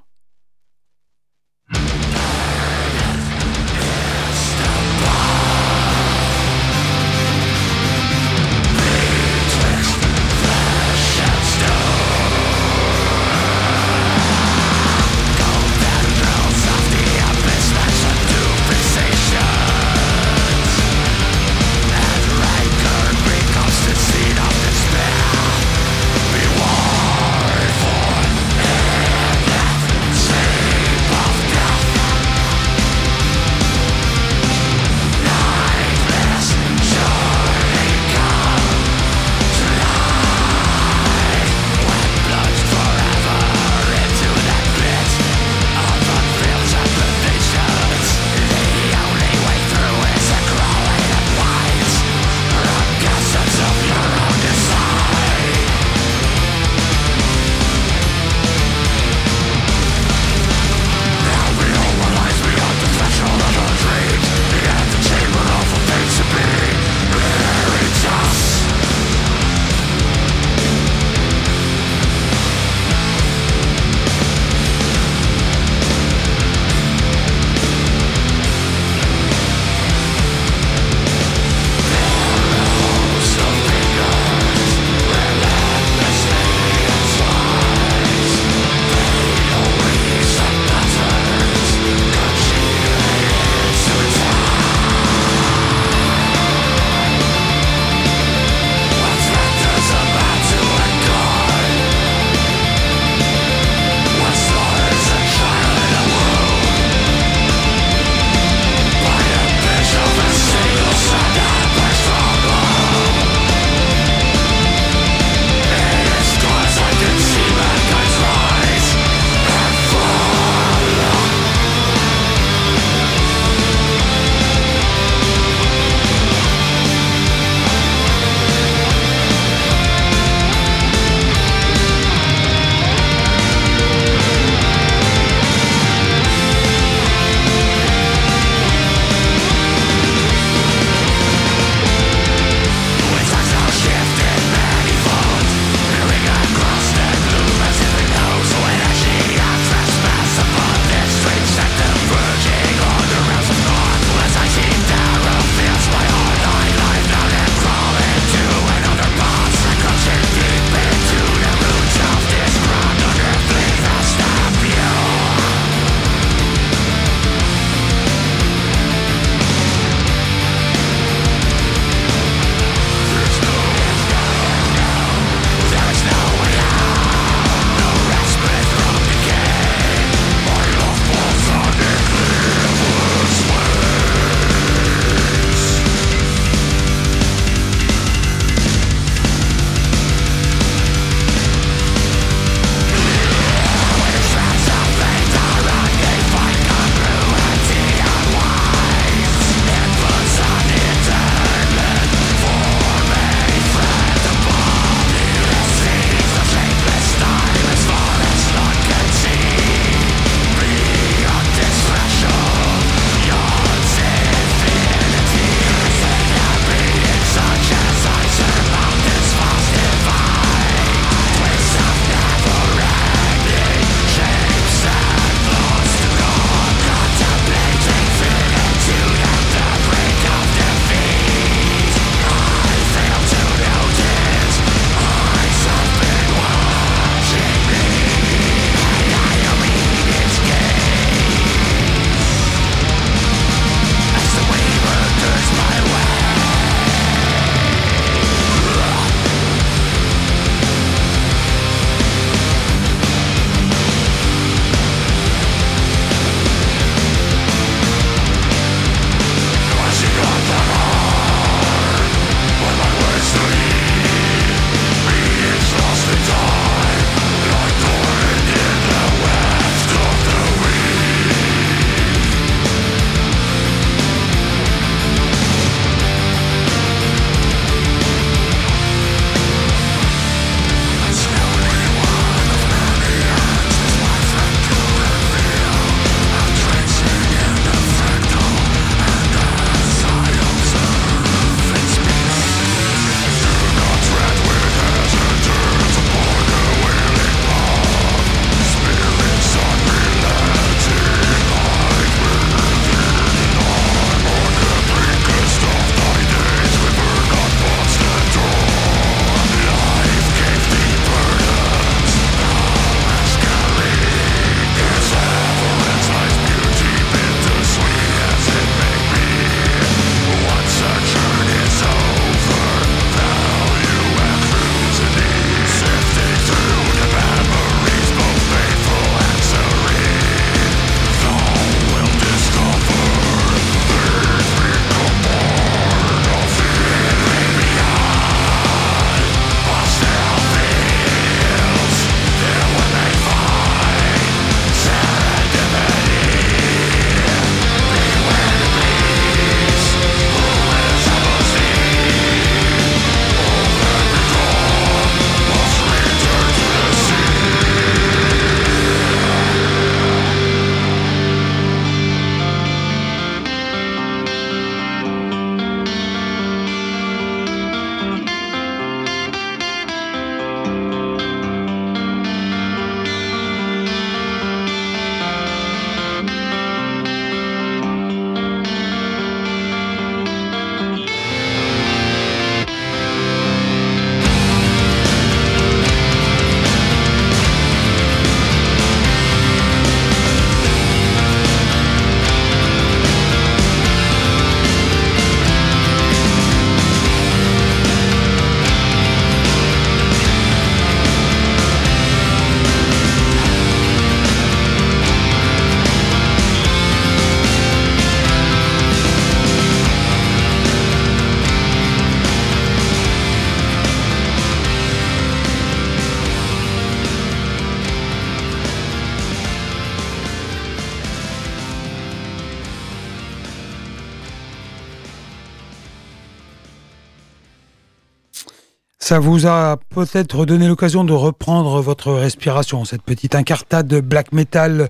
Ça vous a peut-être donné l'occasion de reprendre votre respiration, cette petite incartade black metal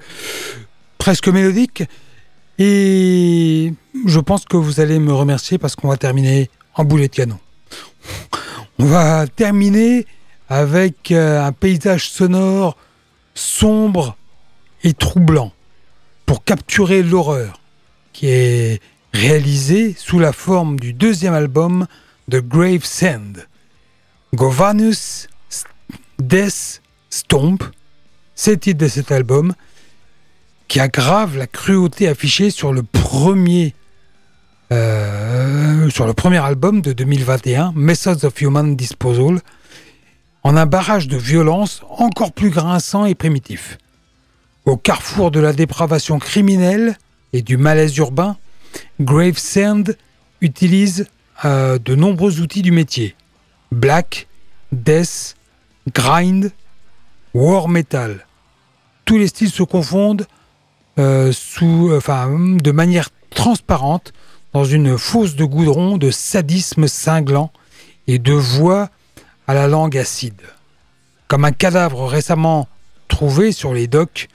presque mélodique. Et je pense que vous allez me remercier parce qu'on va terminer en boulet de canon. On va terminer avec euh, un paysage sonore sombre et troublant pour capturer l'horreur qui est réalisé sous la forme du deuxième album de Grave Sand. Govanus Death Stomp, c'est titre de cet album, qui aggrave la cruauté affichée sur le premier, euh, album de 2021, Methods of Human Disposal, en un barrage de violence encore plus grinçant et primitif. Au carrefour de la dépravation criminelle et du malaise urbain, Gravesend utilise euh, de nombreux outils du métier black, death, grind, war metal. Tous les styles se confondent euh, sous, enfin, de manière transparente dans une fosse de goudron de sadisme cinglant et de voix à la langue acide. Comme un cadavre récemment trouvé sur les docks,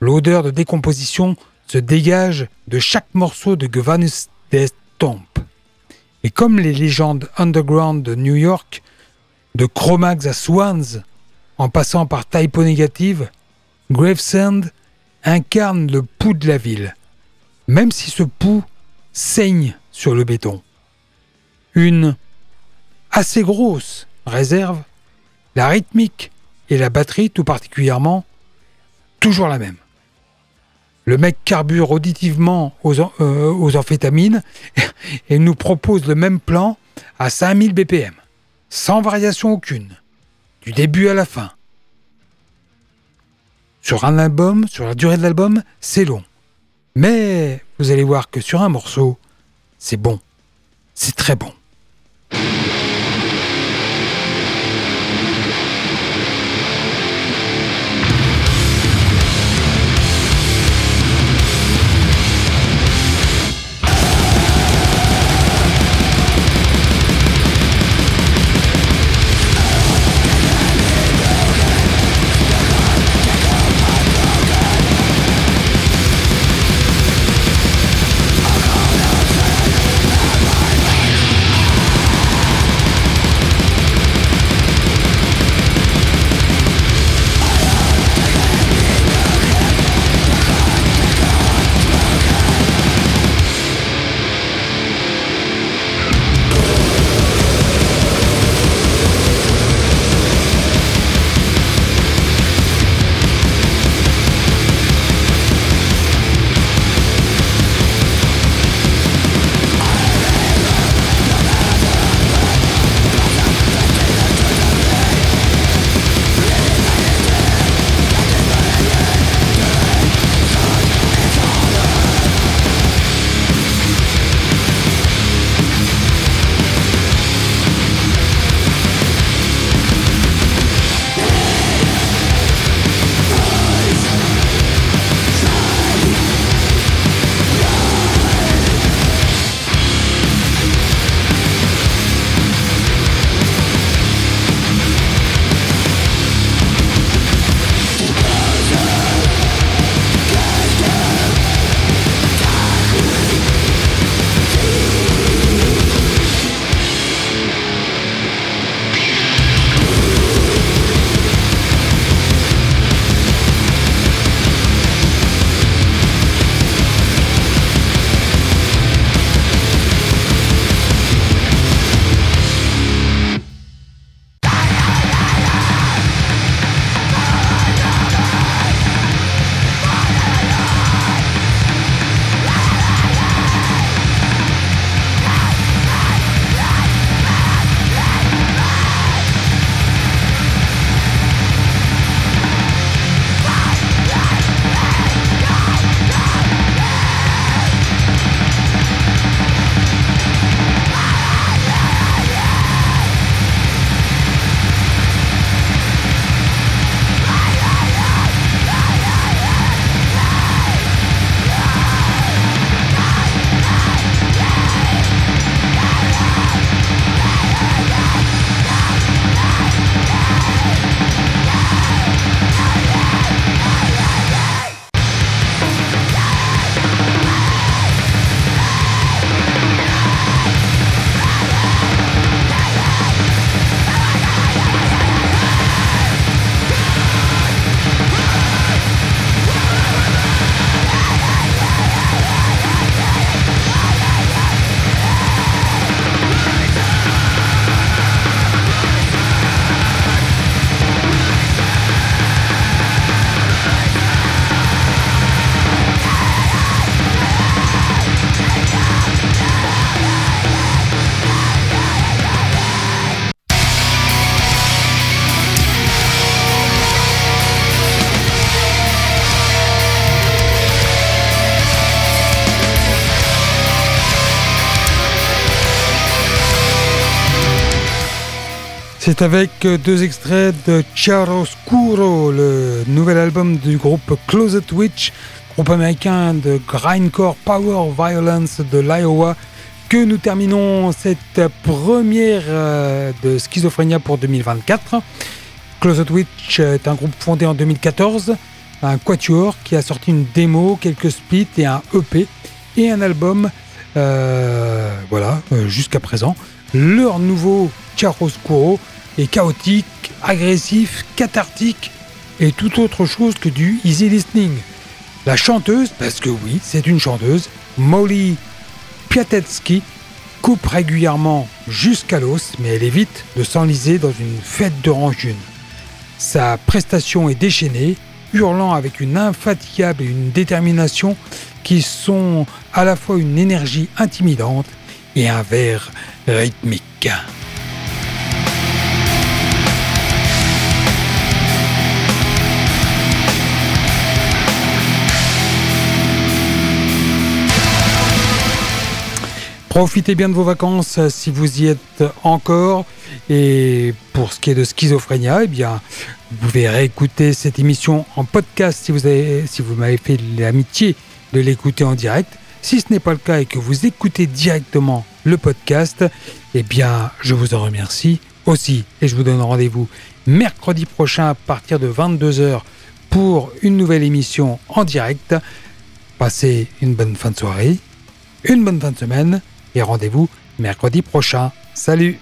l'odeur de décomposition se dégage de chaque morceau de Govanus Death Tomb. Et comme les légendes underground de New York, de Chromax à Swans, en passant par Typo Negative, Gravesend incarne le pouls de la ville, même si ce pouls saigne sur le béton. Une assez grosse réserve, la rythmique et la batterie tout particulièrement, toujours la même. Le mec carbure auditivement aux, euh, amphétamines [laughs] et nous propose le même plan à 5000 BPM, sans variation aucune, du début à la fin. Sur un album, sur la durée de l'album, c'est long. Mais vous allez voir que sur un morceau, c'est bon. C'est très bon. C'est avec deux extraits de Chiaroscuro, le nouvel album du groupe Closet Witch, groupe américain de grindcore power violence de l'Iowa, que nous terminons cette première euh, de Schizophrénia pour 2024. Closet Witch est un groupe fondé en 2014, un quatuor qui a sorti une démo, quelques splits et un EP et un album, euh, voilà, euh, jusqu'à présent. Leur nouveau Chiaroscuro chaotique, agressif, cathartique et tout autre chose que du easy listening. La chanteuse, parce que oui, c'est une chanteuse, Molly Piatetsky, coupe régulièrement jusqu'à l'os, mais elle évite de s'enliser dans une fête de rancune. Sa prestation est déchaînée, hurlant avec une infatigable et une détermination qui sont à la fois une énergie intimidante et un verre rythmique. Profitez bien de vos vacances euh, si vous y êtes encore. Et pour ce qui est de Schizophrénia, eh bien, vous pouvez réécouter cette émission en podcast si vous, avez, si vous m'avez fait l'amitié de l'écouter en direct. Si ce n'est pas le cas et que vous écoutez directement le podcast, eh bien, je vous en remercie aussi. Et je vous donne rendez-vous mercredi prochain à partir de 22h pour une nouvelle émission en direct. Passez une bonne fin de soirée, une bonne fin de semaine rendez-vous mercredi prochain. Salut